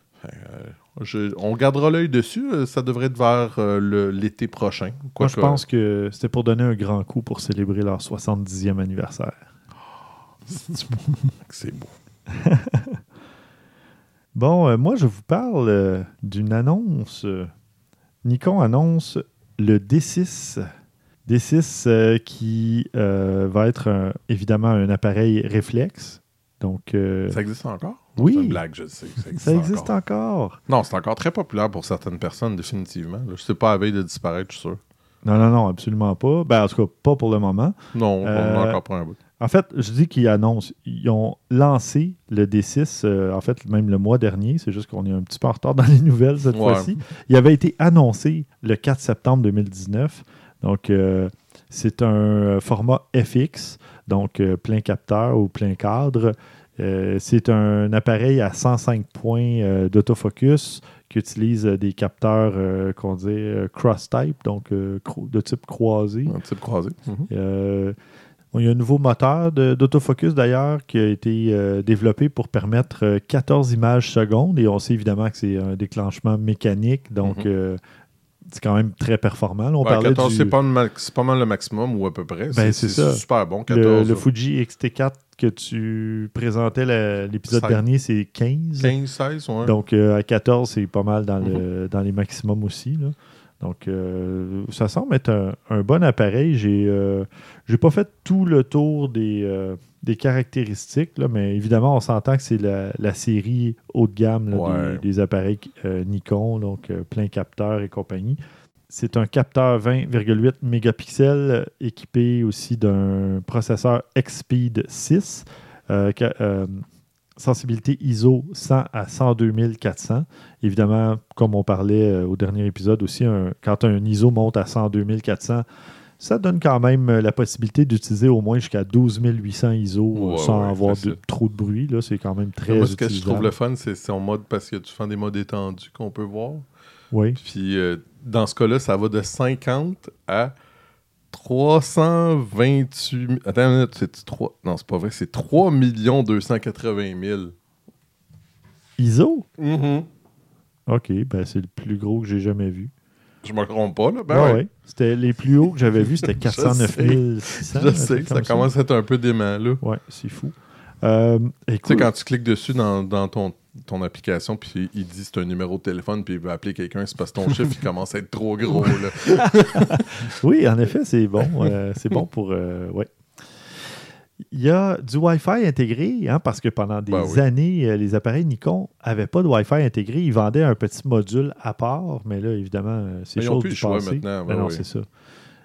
Je- on gardera l'œil dessus. Euh, Ça devrait être vers euh, l'été prochain. Moi, je pense que c'était pour donner un grand coup pour célébrer leur 70e anniversaire. C'est beau. Bon, euh, moi, je vous parle euh, d'une annonce. Nikon annonce le D6. D6 euh, qui va être un- évidemment un appareil réflexe. Donc, Ça existe encore? Oui. C'est une blague, je sais. Ça existe, ça existe encore. encore. Non, c'est encore très populaire pour certaines personnes, définitivement. Je sais pas à veille de disparaître, je suis sûr. Non, non, non, absolument pas. Ben, en tout cas, pas pour le moment. Non, on Euh, en a encore pas un bout. En fait, je dis qu'ils annoncent. Ils ont lancé le D6, euh, en fait, même le mois dernier. C'est juste qu'on est un petit peu en retard dans les nouvelles cette Ouais. fois-ci. Il avait été annoncé le 4 septembre 2019. Donc, euh, C'est un euh, format FX, donc euh, plein capteur ou plein cadre. C'est un appareil à 105 points d'autofocus qui utilise des capteurs euh, qu'on dit euh, cross-type, donc euh, de type croisé. Un type croisé. Mhm. Euh, il y a un nouveau moteur d'autofocus d'ailleurs qui a été euh, développé pour permettre euh, 14 images secondes et on sait évidemment que c'est un déclenchement mécanique, donc Mhm. euh, c'est quand même très performant. Là, on Ouais, parlait 14, du- c'est pas, mal le maximum ou à peu près. Ben, c'est ça. super bon, le, 14. le là. Fuji XT4 que tu présentais l'épisode 16. dernier, c'est 15. 15, 16, ouais. Donc euh, à 14, c'est pas mal dans, Mhm. le, dans les maximums aussi. là. Donc euh, ça semble être un, un bon appareil. J'ai euh, pas fait tout le tour des, euh, des caractéristiques, là, mais évidemment, on s'entend que c'est la, la série haut de gamme là, Ouais. des, des appareils euh, Nikon, donc plein capteur et compagnie. C'est un capteur 20,8 mégapixels équipé aussi d'un processeur XSpeed 6. Sensibilité ISO 100 à 102 400. Évidemment, comme on parlait euh, au dernier épisode aussi, un- quand un ISO monte à 102 400, ça donne quand même euh, la possibilité d'utiliser au moins jusqu'à 12 800 ISO euh, Ouais, sans ouais, avoir de, trop de bruit. Là, c'est quand même très Moi, ce que je trouve le fun, c'est son mode parce a du fun des modes étendus qu'on peut voir. Oui. Puis euh, dans ce cas-là, ça va de 50 à 328 000. Attends une minute, c'est 3. Non, c'est pas vrai, c'est 3 280 000. ISO? Mhm. OK, ben c'est le plus gros que j'ai jamais vu. Je me trompe pas, là. Ben Ouais, ouais. ouais. C'était les plus hauts que j'avais vus, c'était Je 409 sais. 600. Je sais, ça comme commence à être un peu dément, là. Ouais, c'est fou. Euh, Tu sais, quand tu cliques dessus dans, dans ton, ton application, puis il dit c'est un numéro de téléphone, puis il veut appeler quelqu'un, c'est parce que ton chiffre, il commence à être trop gros, là. Oui, en effet, c'est bon. euh, c'est bon pour. euh, ouais. Il y a du Wi-Fi intégré, hein, parce que pendant des Ben oui. années, euh, les appareils Nikon n'avaient pas de Wi-Fi intégré. Ils vendaient un petit module à part, mais là, évidemment, c'est chose plus du passé. maintenant, Ben ben non, oui. c'est ça.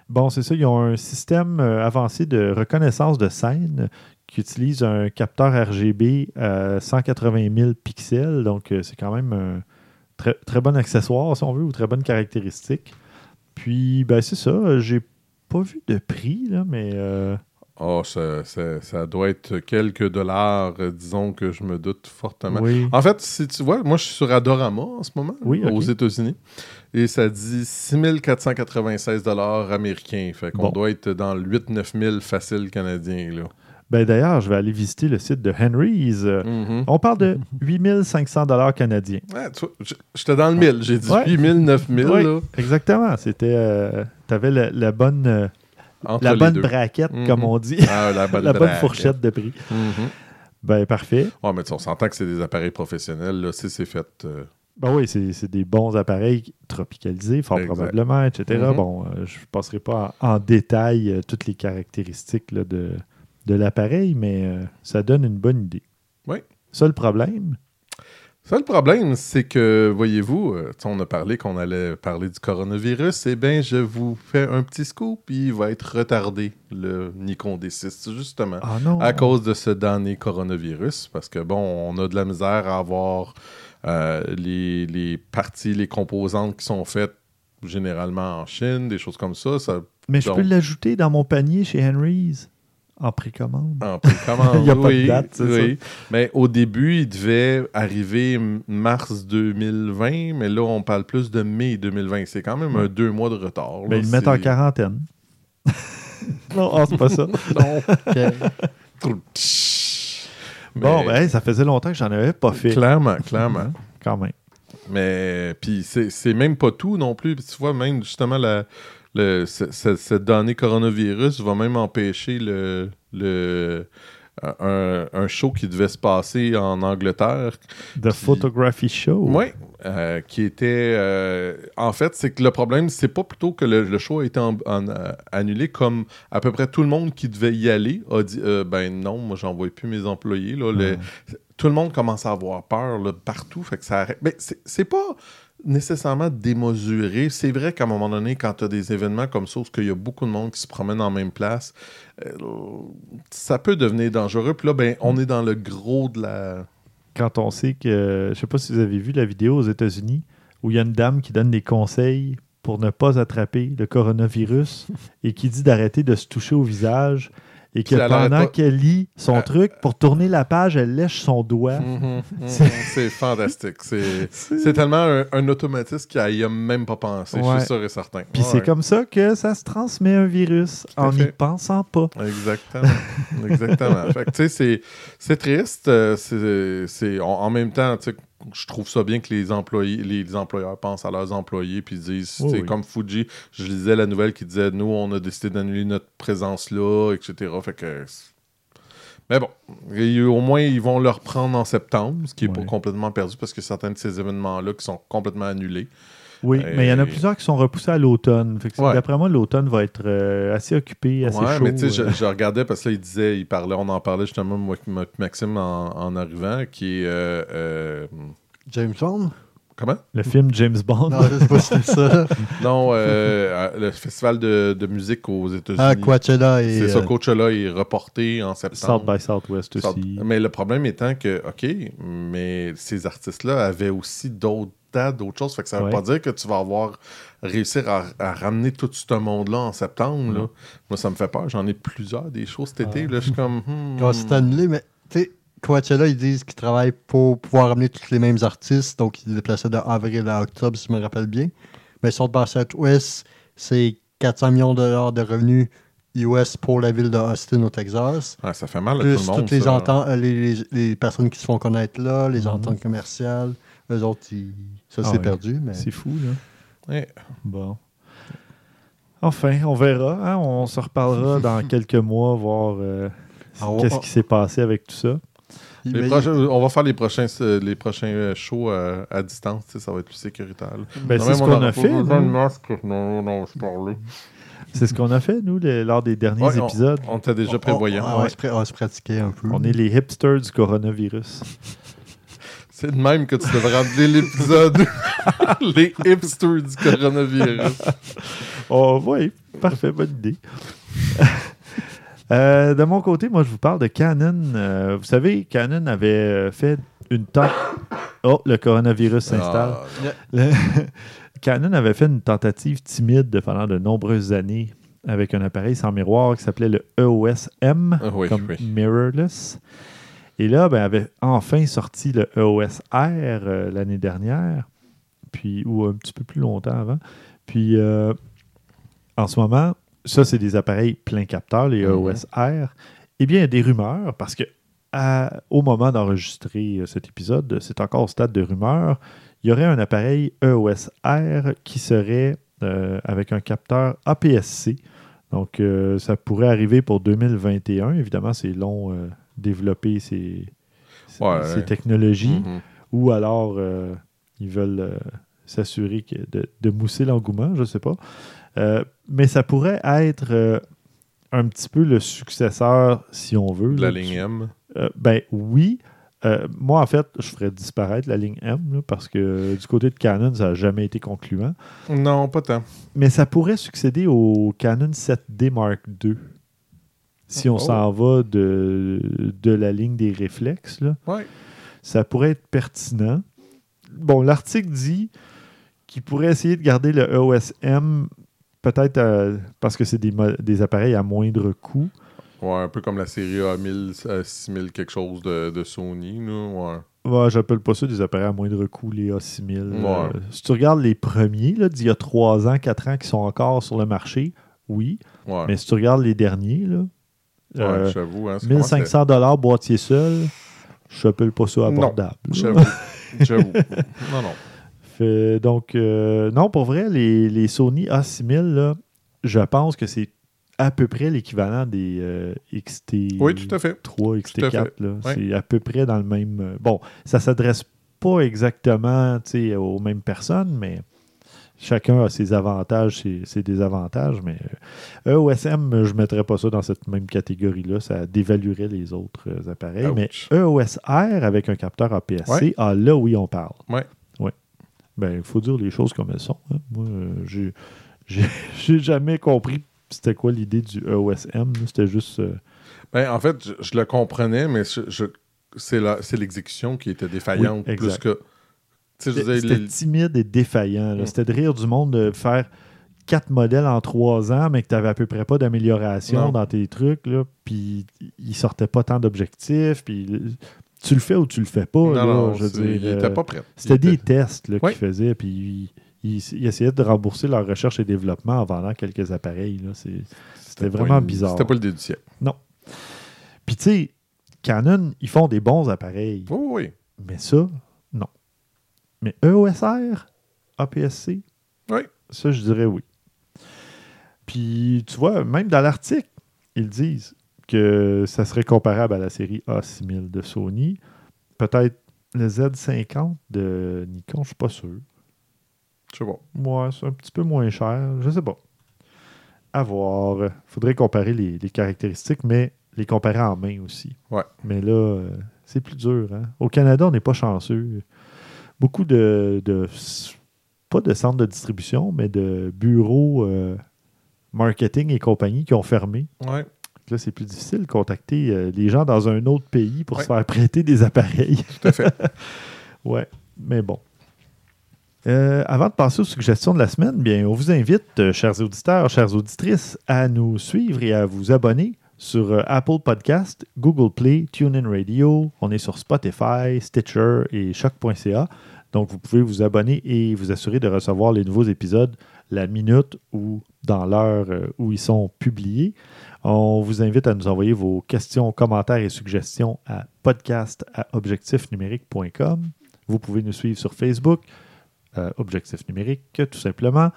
Bon, c'est ça. Ils ont un système avancé de reconnaissance de scène qui utilise un capteur RGB à 180 000 pixels. Donc, euh, c'est quand même un très, très bon accessoire, si on veut, ou très bonne caractéristique. Puis, ben, c'est ça. J'ai pas vu de prix, là, mais euh, Oh, ça, ça- ça doit être quelques dollars, euh, disons que je me doute fortement. oui. En fait, si tu vois, moi je suis sur Adorama en ce moment, Oui, aux. États-Unis, et ça dit 6496 dollars américains. Fait qu'on Bon. doit être dans le 8-9 000 facile canadien. Là. Ben, d'ailleurs, je vais aller visiter le site de Henry's. Euh, Mhm. On parle de 8500 dollars canadiens. Ouais, J'étais dans le 1000. J'ai dit Ouais. 8 000, 9 000. Oui, là, exactement. C'était. tu avais la, la bonne, euh, entre la bonne deux. braquette, comme on dit. Ah, la bonne, la bonne braquette. fourchette de prix. Mhm. Ben, parfait. Ouais, mais on s'entend que c'est des appareils professionnels. Là, si c'est fait. euh, Ben oui, c'est c'est des bons appareils tropicalisés, fort Exact. probablement, etc. Mhm. Bon, euh, je ne passerai pas en, en détail euh, toutes les caractéristiques là, de, de l'appareil, mais euh, ça donne une bonne idée. Oui. Ça, le problème, Ça, le problème, c'est que, voyez-vous, euh, on a parlé qu'on allait parler du coronavirus. Eh bien, je vous fais un petit scoop, puis il va être retardé, le Nikon D6, justement. ah non, à cause de ce damné coronavirus. Parce que, bon, on a de la misère à avoir euh, les, les parties, les composantes qui sont faites généralement en Chine, des choses comme ça. ça mais je donc- peux l'ajouter dans mon panier chez Henry's en précommande. en précommande, Il y a pas de oui, date, c'est oui. Mais au début, il devait arriver mars 2020, mais là, on parle plus de mai 2020. C'est quand même un deux mois de retard. là. Ben, ils le mettent en quarantaine. non, c'est pas ça. Non. Bon, Mais ben, ça faisait longtemps que j'en avais pas fait, Clairement, clairement. quand même. Mais puis c'est c'est même pas tout non plus. Tu vois, même justement, la, le, ce- ce- cette donnée coronavirus va même empêcher le, le, un, un show qui devait se passer en Angleterre. The Photography Show. Oui, euh, qui était. euh, en fait, c'est que le problème, c'est pas plutôt que le, le show a été en- en, euh, annulé, comme à peu près tout le monde qui devait y aller a dit ben non, moi, j'envoie plus mes employés. Là, Le- tout le monde commence à avoir peur là, partout. Fait que ça arrête. Mais c'est pas nécessairement démesuré. C'est vrai qu'à un moment donné, quand tu as des événements comme ça, où il y a beaucoup de monde qui se promène en même place, euh, ça peut devenir dangereux. Puis là, ben, on est dans le gros de la. Quand on sait que, je sais pas si vous avez vu la vidéo aux États-Unis où il y a une dame qui donne des conseils pour ne pas attraper le coronavirus et qui dit d'arrêter de se toucher au visage et que pendant qu'elle lit son Euh, truc, pour tourner la page, elle lèche son doigt. Mhm, mhm, C'est- fantastique. C'est tellement un, un automatisme qu'il n'y a même pas pensé, je suis sûr et certain. Puis Ouais, c'est comme ça que ça se transmet un virus en n'y pensant pas. Exactement. Exactement. Fait que, tu sais, c'est- c'est triste. euh, c'est- c'est- en, en même temps, tu sais, je trouve ça bien que les employés, les employeurs pensent à leurs employés puis disent, Oui, oui. comme Fuji, je lisais la nouvelle qui disait, nous, on a décidé d'annuler notre présence là, etc. Fait que. Mais bon, et au moins, ils vont le reprendre en septembre, ce qui n'est pas complètement perdu parce que certains de ces événements-là qui sont complètement annulés. Oui, Et- mais il y en a plusieurs qui sont repoussés à l'automne. Fait que Ouais. D'après moi, l'automne va être euh, assez occupé, assez ouais, chaud. mais tu sais, euh. je, je regardais parce que là, il disait, il parlait, on en parlait justement, moi, avec Maxime en, en arrivant, qui est. euh, euh, James Bond? comment? Le film James Bond. Non, je sais pas si c'est ça. Non, euh, le festival de, de musique aux États-Unis. Ah, Coachella et. C'est ça, euh, Coachella est reporté en septembre. South by Southwest South- aussi. Mais le problème étant que, OK, mais ces artistes-là avaient aussi d'autres d'autres choses. Fait que ça veut Ouais. pas dire que tu vas avoir réussir à, à ramener tout ce monde-là en septembre. là. Non. Moi, ça me fait peur. J'en ai plusieurs des choses cet été. Ah. Là, je suis comme. hmm. Quand c'est annulé, mais tu sais, Coachella, ils disent qu'ils travaillent pour pouvoir ramener tous les mêmes artistes, donc ils se déplaçaient de avril à octobre, si je me rappelle bien. Mais sur le Southwest, c'est 400 millions de dollars de revenus US pour la ville de Austin, au Texas. Ah, ça fait mal à Plus tout le monde. toutes les, ça. euh, les, les- les personnes qui se font connaître là, les Mhm. ententes commerciales, eux autres, ils- ça Ah c'est ouais. perdu. Mais... C'est fou, là. Ouais. Bon. Enfin, on verra. hein. On se reparlera dans quelques mois, voir euh, Ah, qu'est-ce qui s'est passé avec tout ça. Les Mais- prochains- on va faire les prochains, les prochains euh, shows à distance. Ça va être plus sécuritaire. Ben, c'est ce on qu'on a pas fait. C'est ce qu'on a fait, nous, les- lors des derniers Ouais, épisodes. On était déjà on- prévoyant. on- ouais. on se pratiquait un peu. On est les hipsters du coronavirus. C'est de même que tu devrais appeler l'épisode Les hipsters du coronavirus. Oh, oui, parfait, bonne idée. Euh, de mon côté, moi, je vous parle de Canon. Euh, vous savez, Canon avait euh, fait une tente. Oh, le coronavirus s'installe. Ah, Canon avait fait une tentative timide de pendant de nombreuses années avec un appareil sans miroir qui s'appelait le EOS M, Ah oui, comme oui. mirrorless. Et là, ben, avait enfin sorti le EOS R euh, l'année dernière, puis ou un petit peu plus longtemps avant. Puis euh, en ce moment, ça, c'est des appareils plein capteur, les Mhm. EOS R. Eh bien, il y a des rumeurs, parce que à- au moment d'enregistrer euh, cet épisode, c'est encore au stade de rumeurs, il y aurait un appareil EOS R qui serait euh, avec un capteur APS-C. Donc, euh, ça pourrait arriver pour 2021. Évidemment, c'est long euh, développer ces, ces- Ouais, ces ouais. technologies. Mhm. Ou alors, euh, ils veulent euh, s'assurer que de, de mousser l'engouement, je ne sais pas. Euh, mais ça pourrait être un petit peu le successeur, si on veut. De la là, ligne M. ben oui. Euh, moi, en fait, je ferais disparaître la ligne M là, parce que euh, du côté de Canon, ça n'a jamais été concluant. Non, pas tant. Mais ça pourrait succéder au Canon 7D Mark II. Si on Oh. s'en va de, de la ligne des réflexes, là, Ouais. ça pourrait être pertinent. Bon, l'article dit qu'il pourrait essayer de garder le EOS M peut-être euh, parce que c'est des, appareils à moindre coût. Ouais, un peu comme la série A1000, euh, 6000 quelque chose de, de Sony. Là. Ouais. Ouais, j'appelle pas ça des appareils à moindre coût, les A6000. Ouais. Euh, si tu regardes les premiers d'il y a 3 ans, 4 ans qui sont encore sur le marché, oui. Ouais. Mais si tu regardes les derniers, là, Ouais, euh, j'avoue. Hein, 1500 dollars boîtier seul, je n'appelle pas ça abordable. J'avoue. J'avoue. Non, non. Fait, donc, euh, non, pour vrai, les, les Sony A6000, là, je pense que c'est à peu près l'équivalent des euh, XT3, Oui, tout à fait. XT4. fait. là. Ouais. C'est à peu près dans le même. euh, bon, ça s'adresse pas exactement aux mêmes personnes, mais chacun a ses avantages, ses, ses désavantages. Mais euh, EOSM, je ne mettrais pas ça dans cette même catégorie-là. Ça dévaluerait les autres euh, appareils. Mais Ouch. EOS R avec un capteur APS-C, Ouais. ah là, oui, on parle. Ouais. Ouais. Ben, il faut dire les choses comme elles sont. hein. Moi, j'ai, j'ai, jamais compris c'était quoi l'idée du EOS M. là. C'était juste. euh, Ben, en fait, je, je le comprenais, mais je, je- c'est la- c'est l'exécution qui était défaillante Oui, plus que C'était timide et défaillant. C'était de rire du monde de faire quatre modèles en trois ans, mais que tu n'avais à peu près pas d'amélioration Non. dans tes trucs. Là, puis ils sortaient pas tant d'objectifs. Puis tu le fais ou tu le fais pas. non, là, non, je veux dire, il euh, pas prêt. C'était des était- tests qu'ils faisaient. Puis ils, essayaient de rembourser leur recherche et développement en vendant quelques appareils. C'était vraiment une- bizarre. C'était pas le dé du siècle. Puis tu sais, Canon, ils font des bons appareils. Oui, oui. Mais ça, non. Mais EOSR, APS-C, Oui. ça, je dirais oui. Puis, tu vois, même dans l'article, ils disent que ça serait comparable à la série A6000 de Sony. Peut-être le Z50 de Nikon, je suis pas sûr. Je sais pas. Moi, c'est un petit peu moins cher, je sais pas. À voir. faudrait comparer les, les caractéristiques, mais les comparer en main aussi. Ouais. Mais là, euh, c'est plus dur. hein. Au Canada, on n'est pas chanceux. Beaucoup de, de- Pas de centres de distribution, mais de bureaux euh, marketing et compagnie qui ont fermé. Ouais, Là, c'est plus difficile de contacter euh, les gens dans un autre pays pour Ouais. se faire prêter des appareils. tout à fait. Ouais, mais bon. Euh, avant de passer aux suggestions de la semaine, bien, on vous invite, chers auditeurs, chères auditrices, à nous suivre et à vous abonner sur euh, Apple Podcast, Google Play, TuneIn Radio. On est sur Spotify, Stitcher et Choc.ca. Donc, vous pouvez vous abonner et vous assurer de recevoir les nouveaux épisodes la minute ou dans l'heure euh, où ils sont publiés. On vous invite à nous envoyer vos questions, commentaires et suggestions à podcast à objectifnumérique.com. Vous pouvez nous suivre sur Facebook, euh, Objectif Numérique, tout simplement,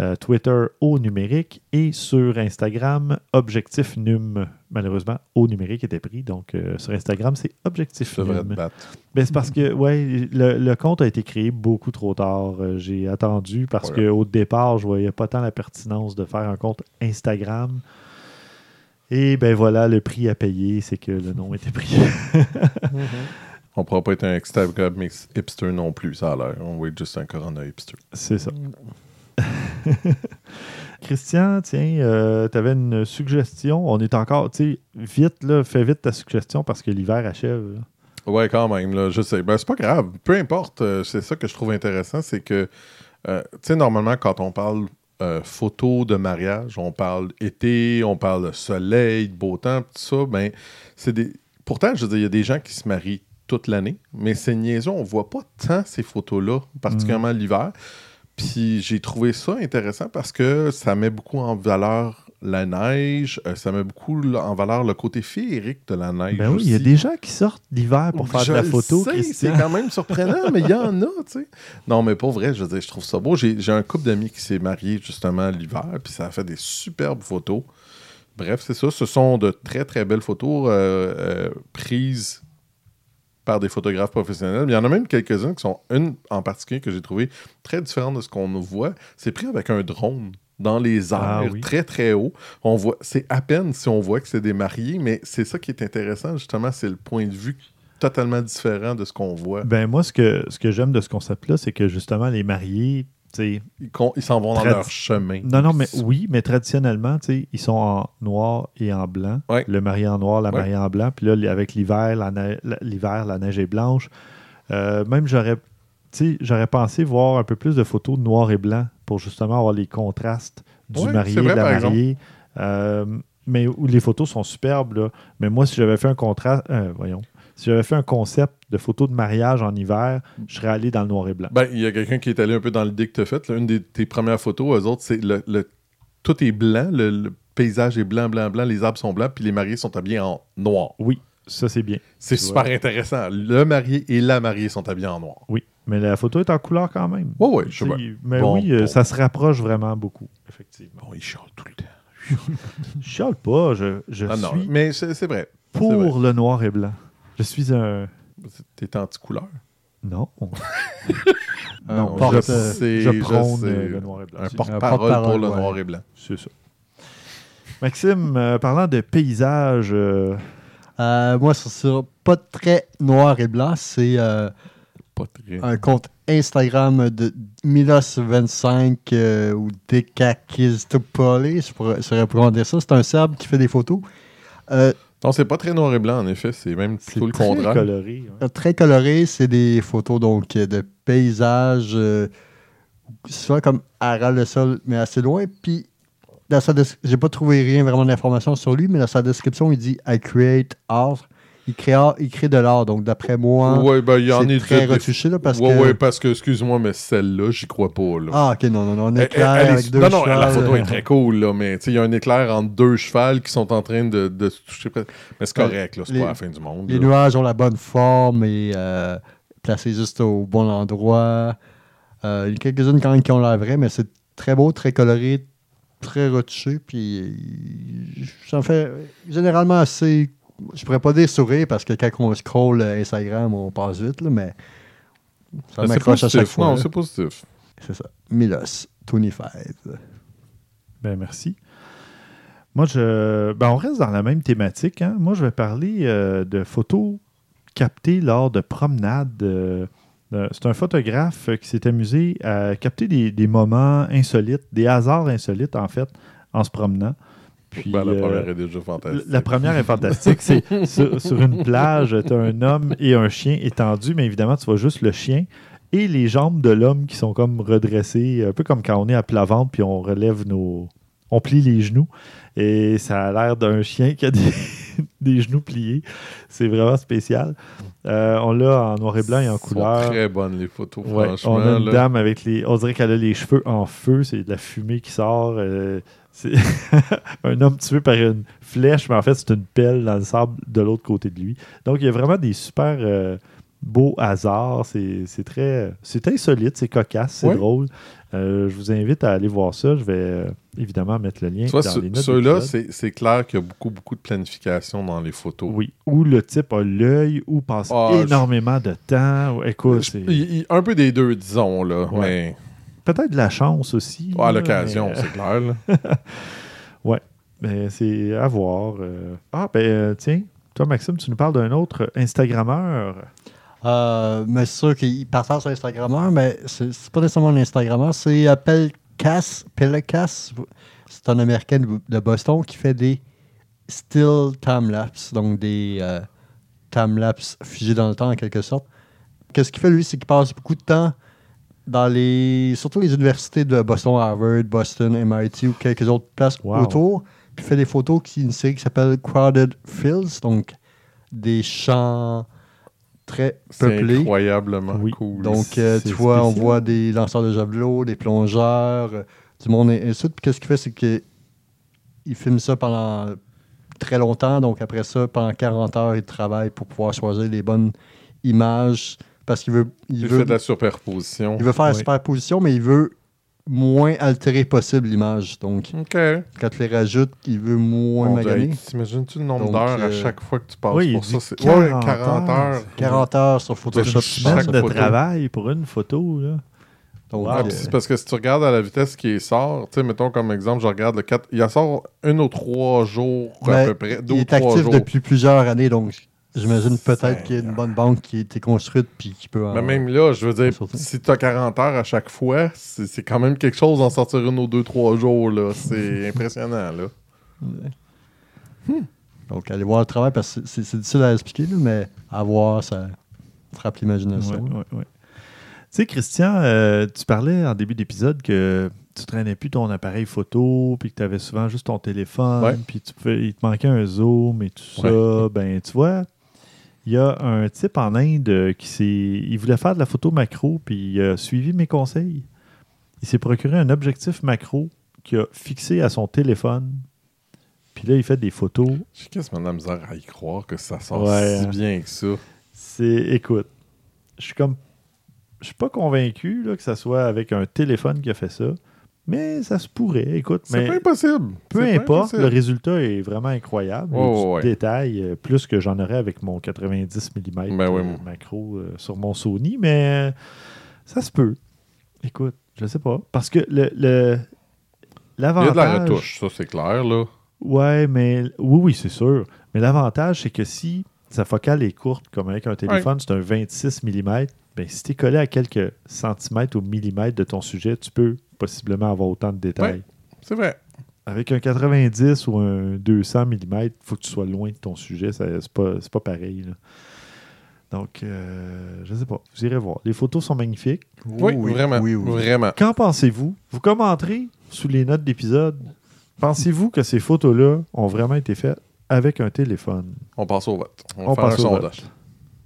euh, Twitter au numérique et sur Instagram, Objectif Num. Malheureusement, au numérique était pris, donc euh, sur Instagram, c'est Objectif Num. Ben, c'est parce que ouais, le, le compte a été créé beaucoup trop tard. Euh, J'ai attendu parce qu'au départ, je voyais pas tant la pertinence de faire un compte Instagram. Et ben voilà, le prix à payer, c'est que le nom était pris. On pourra pas être un Instagram mix hipster non plus, ça a l'air. On va être juste un Corona hipster. c'est ça. Christian, tiens, tu avais une suggestion. On est encore, tu sais, vite, là, fais vite ta suggestion parce que l'hiver achève. là. Ouais, quand même, là, je sais. Ben, c'est pas grave. Peu importe. euh, c'est ça que je trouve intéressant, c'est que, euh, tu sais, normalement, quand on parle euh, photo de mariage, on parle été, on parle soleil, beau temps, tout ça, ben, c'est des... Pourtant, je veux dire, il y a des gens qui se marient toute l'année, mais c'est niaiseux, on voit pas tant ces photos-là, particulièrement l'hiver. Puis j'ai trouvé ça intéressant parce que ça met beaucoup en valeur la neige, euh, ça met beaucoup en valeur le côté féerique de la neige. Ben oui, il y a des gens qui sortent l'hiver pour faire Je de la photo. C'est quand même surprenant, mais il y en a, tu sais. Non, mais pas vrai, je veux dire, je trouve ça beau. J'ai j'ai un couple d'amis qui s'est marié justement l'hiver, puis ça a fait des superbes photos. Bref, c'est ça. Ce sont de très, très belles photos euh, euh, prises par des photographes professionnels. Il y en a même quelques-unes qui sont, une en particulier que j'ai trouvé très différente de ce qu'on nous voit. C'est pris avec un drone dans les airs, Ah oui. très très haut. On voit, c'est à peine si on voit que c'est des mariés, mais c'est ça qui est intéressant justement, c'est le point de vue totalement différent de ce qu'on voit. Ben moi, ce que, ce que j'aime de ce concept-là, c'est que justement, les mariés, Ils, s'en vont dans leur chemin. non, non, mais oui, mais traditionnellement, tu sais, ils sont en noir et en blanc. Ouais. Le marié en noir, la Ouais. mariée en blanc. Puis là, avec l'hiver, la, neige- l'hiver, la neige est blanche. Euh, même, j'aurais, j'aurais pensé voir un peu plus de photos de noir et blanc pour justement avoir les contrastes du Ouais, marié vrai, de la mariée. Euh, mais où les photos sont superbes, là. Mais moi, si j'avais fait un contraste, euh, voyons, si j'avais fait un concept de photos de mariage en hiver, je serais allé dans le noir et blanc. Ben, il y a quelqu'un qui est allé un peu dans l'idée que tu as faite. là. Une des tes premières photos, eux autres, c'est le, le- tout est blanc, le, le paysage est blanc, blanc, blanc, les arbres sont blancs, puis les mariés sont habillés en noir. Oui, ça c'est bien. C'est super vois. intéressant. Le marié et la mariée sont habillés en noir. Oui, mais la photo est en couleur quand même. Ouais, ouais, je sais. Mais Bon, oui, bon. ça se rapproche vraiment beaucoup, effectivement. Bon, il chiale tout le temps. Je chiale pas, je, je Ah non, suis mais c'est vrai. pour le noir et blanc. Je suis un... T'es anti-couleur. Non. Un non, porte- je, c'est- je je prône sais. euh, le noir et blanc. Un porte-parole pour le ouais. noir et blanc. C'est ça. Maxime, euh, parlant de paysage, euh, Euh, moi, ça sera pas très noir et blanc. C'est euh, un compte Instagram de Milos25 euh, ou Dekakistopoli, je pourrais, je dire ça. C'est un serbe qui fait des photos. Euh, Non, c'est pas très noir et blanc, en effet. C'est même plutôt le Très contraire. coloré. ouais. Très coloré, c'est des photos donc euh, de paysages, euh, soit comme à ras le sol, mais assez loin. Puis, dans sa j'ai pas trouvé rien vraiment d'informations sur lui, mais dans sa description, il dit I create art. Il crée, il crée de l'art. Donc, d'après moi, Ouais, ben, il y en c'est est très retouché là, parce ouais, que. ouais, parce que, excuse-moi, mais celle-là, j'y crois pas, là. Ah, ok, non, non, non. On Elle- est clair elle est- avec deux non, non, la photo est très cool, là, mais il y a un éclair entre deux chevals qui sont en train de, de se toucher. Mais c'est Ouais, correct, là, c'est pas la fin du monde. Les là. nuages ont la bonne forme et euh, placés juste au bon endroit. Euh, il y a quelques-unes quand même qui ont l'air vraies, mais c'est très beau, très coloré, très retouché. Puis euh, j'en fais généralement assez. Je pourrais pas dire sourire parce que quand on scroll euh, Instagram, on passe vite, là, mais ça c'est m'accroche à chaque positif. fois. Non, c'est positif. C'est ça. Milos, 25. Ben, merci. Moi, je. Ben, on reste dans la même thématique. hein. Moi, je vais parler euh, de photos captées lors de promenades. euh, c'est un photographe qui s'est amusé à capter des, des moments insolites, des hasards insolites, en fait, en se promenant. Puis, Ben, la euh, première est déjà fantastique. la première est fantastique. C'est sur, sur une plage, tu as un homme et un chien étendus, mais évidemment, tu vois juste le chien et les jambes de l'homme qui sont comme redressées, un peu comme quand on est à plat ventre puis on relève nos. On plie les genoux. Et ça a l'air d'un chien qui a des, des genoux pliés. C'est vraiment spécial. Euh, on l'a en noir et blanc et en sont couleur. très bonnes, les photos, Ouais, franchement. on a une là. dame avec les. On dirait qu'elle a les cheveux en feu, c'est de la fumée qui sort. euh, c'est un homme tué par une flèche, mais en fait, c'est une pelle dans le sable de l'autre côté de lui. Donc, il y a vraiment des super euh, beaux hasards. C'est très. C'est insolite, c'est cocasse, c'est drôle. Euh, je vous invite à aller voir ça. Je vais euh, évidemment mettre le lien dans ce- les notes. ceux-là, c'est clair qu'il y a beaucoup, beaucoup de planification dans les photos. Oui, où le type a l'œil, où passe Ah, je- énormément de temps. Écoute, Je- c'est il- il- un peu des deux, disons, là. Ouais. Mais peut-être de la chance aussi. à là, l'occasion, mais- c'est clair. là. Ben, c'est à voir. euh. Ah, ben, euh, tiens, toi, Maxime, tu nous parles d'un autre Instagrammeur. Euh, mais c'est sûr qu'il partage sur Instagrammeur, mais c'est c'est pas nécessairement un Instagrammeur, c'est euh, Pelcas. Pelcas, c'est un Américain de, de Boston qui fait des still time-lapse, donc des euh, time-lapse figés dans le temps en quelque sorte. Qu'est-ce qu'il fait lui, c'est qu'il passe beaucoup de temps dans les. surtout les universités de Boston, Harvard, Boston, MIT ou quelques autres places Wow. autour, puis il fait des photos qui une série qui s'appelle Crowded Fields, donc des champs très peuplés. incroyablement Oui. cool. Donc, euh, tu vois, on voit des lanceurs de javelot, des plongeurs, euh, du monde et ainsi. Puis qu'est-ce qu'il fait, c'est qu'il filme ça pendant très longtemps. Donc, après ça, pendant 40 heures, il travaille pour pouvoir choisir les bonnes images parce qu'il veut, il il veut, fait de la superposition. il veut faire la Oui. superposition, mais il veut moins altérer possible l'image. Donc, OK. quand tu les rajoutes, il veut moins Bon, maganer. T'imagines-tu le nombre d'heures à euh, chaque fois que tu passes oui, pour ça? C'est 40 ouais, 40 heures. 40 heures sur Photoshop. Ça de photo. travail pour une photo. Là. Donc, Wow. Ah, euh, c'est parce que si tu regardes à la vitesse qui sort, tu sais, mettons comme exemple, je regarde le 4, il en sort un ou trois jours à Mais peu près, deux il est actif jours. depuis plusieurs années, donc j'imagine peut-être Seigneur. qu'il y a une bonne banque qui a été construite puis qui peut. en- Mais même là, je veux dire, si tu as 40 heures à chaque fois, c'est c'est quand même quelque chose d'en sortir une ou deux, trois jours. là. C'est impressionnant. là. Donc allez voir le travail parce que c'est c'est difficile à expliquer, là, mais à voir, ça frappe l'imagination. Ouais, ouais, ouais. Tu sais, Christian, euh, tu parlais en début d'épisode que tu traînais plus ton appareil photo, puis que tu avais souvent juste ton téléphone, puis tu pouvais- il te manquait un zoom et tout ça. Ben, tu vois, il y a un type en Inde euh, qui s'est. Il voulait faire de la photo macro, puis il a suivi mes conseils. Il s'est procuré un objectif macro qu'il a fixé à son téléphone. Puis là, il fait des photos. J'ai quasiment de la misère à y croire que ça sort Ouais, si hein. bien que ça. C'est. Écoute, je suis comme. Je suis pas convaincu là, que ça soit avec un téléphone qui a fait ça. Mais ça se pourrait, écoute. C'est Mais pas impossible. peu importe, le résultat est vraiment incroyable. Ouais, ouais. détail, euh, plus que j'en aurais avec mon 90 mm Ben oui, euh, macro euh, sur mon Sony, mais euh, ça se peut. Écoute, je sais pas. Parce que le, le- Il y a l'avantage. de la retouche, ça c'est clair. là. Ouais, mais oui, oui, c'est sûr. Mais l'avantage, c'est que si sa focale est courte, comme avec un téléphone, c'est un 26 mm, ben, si tu es collé à quelques centimètres ou millimètres de ton sujet, tu peux possiblement avoir autant de détails. C'est vrai. avec un 90 ou un 200 mm, il faut que tu sois loin de ton sujet. C'est pas, c'est pas pareil. là. Donc, euh, je sais pas. Vous irez voir. Les photos sont magnifiques. Oui, vraiment. Oui, oui. Vraiment. Qu'en pensez-vous? Vous commenterez sous les notes d'épisode. Pensez-vous que ces photos-là ont vraiment été faites avec un téléphone? On passe au vote. On, On passe un au sondage. vote.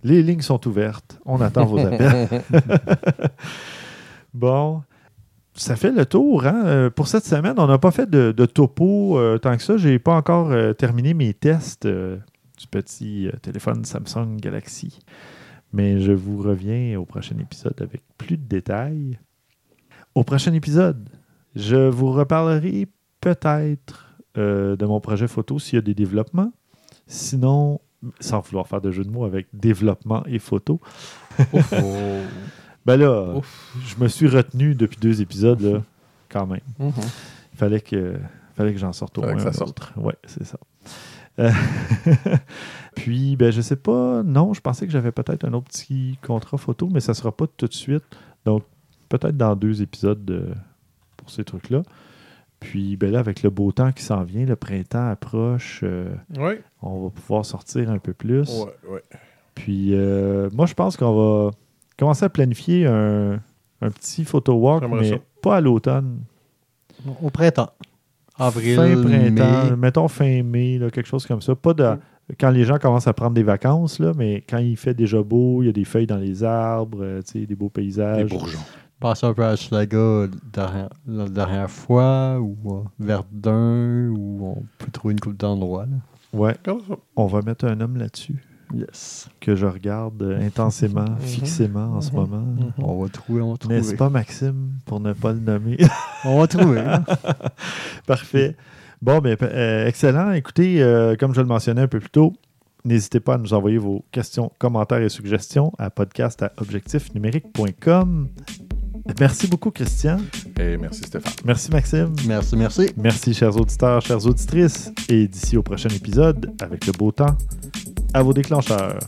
Les lignes sont ouvertes. On attend vos appels. bon. Ça fait le tour. Hein? Euh, Pour cette semaine, on n'a pas fait de, de topo euh, tant que ça. Je n'ai pas encore euh, terminé mes tests euh, du petit téléphone Samsung Galaxy. Mais je vous reviens au prochain épisode avec plus de détails. Au prochain épisode, je vous reparlerai peut-être de mon projet photo s'il y a des développements. Sinon, sans vouloir faire de jeu de mots avec développement et photo, Oh. ben là, Ouf. je me suis retenu depuis deux épisodes, là, quand même. Mhm. Il fallait que, fallait que j'en sorte au moins un autre. Ouais, c'est ça. Euh, Puis, ben, je sais pas. Non, je pensais que j'avais peut-être un autre petit contrat photo, mais ça sera pas tout de suite. Donc, peut-être dans deux épisodes de- pour ces trucs-là. Puis, ben là, avec le beau temps qui s'en vient, le printemps approche, euh, Oui. on va pouvoir sortir un peu plus. Ouais, ouais. Puis, euh, moi, je pense qu'on va commencer à planifier un, un petit photo walk, mais ça. pas à l'automne. Au printemps. Avril, fin printemps, mai. mettons fin mai, là, quelque chose comme ça. Pas de, Mm. quand les gens commencent à prendre des vacances, là, mais quand il fait déjà beau, il y a des feuilles dans les arbres, euh, tu sais, des beaux paysages. bourgeons. Passer un peu à Schlaga dernière- la dernière fois, ou euh, Verdun, où on peut trouver une coupe d'endroits. Ouais, on va mettre un homme là-dessus Yes. que je regarde euh, intensément, Mhm. fixément en ce Mhm. moment. Mhm. On va trouver, on va trouver. N'est-ce pas, Maxime, pour ne pas le nommer? On va trouver. hein. Parfait. Bon, ben, euh, excellent. Écoutez, euh, comme je le mentionnais un peu plus tôt, n'hésitez pas à nous envoyer vos questions, commentaires et suggestions à podcast à objectifnumérique.com. Merci beaucoup, Christian. Et merci Stéphane. Merci, Maxime. merci, merci. Merci, chers auditeurs, chères auditrices. Et d'ici au prochain épisode, avec le beau temps, à vos déclencheurs.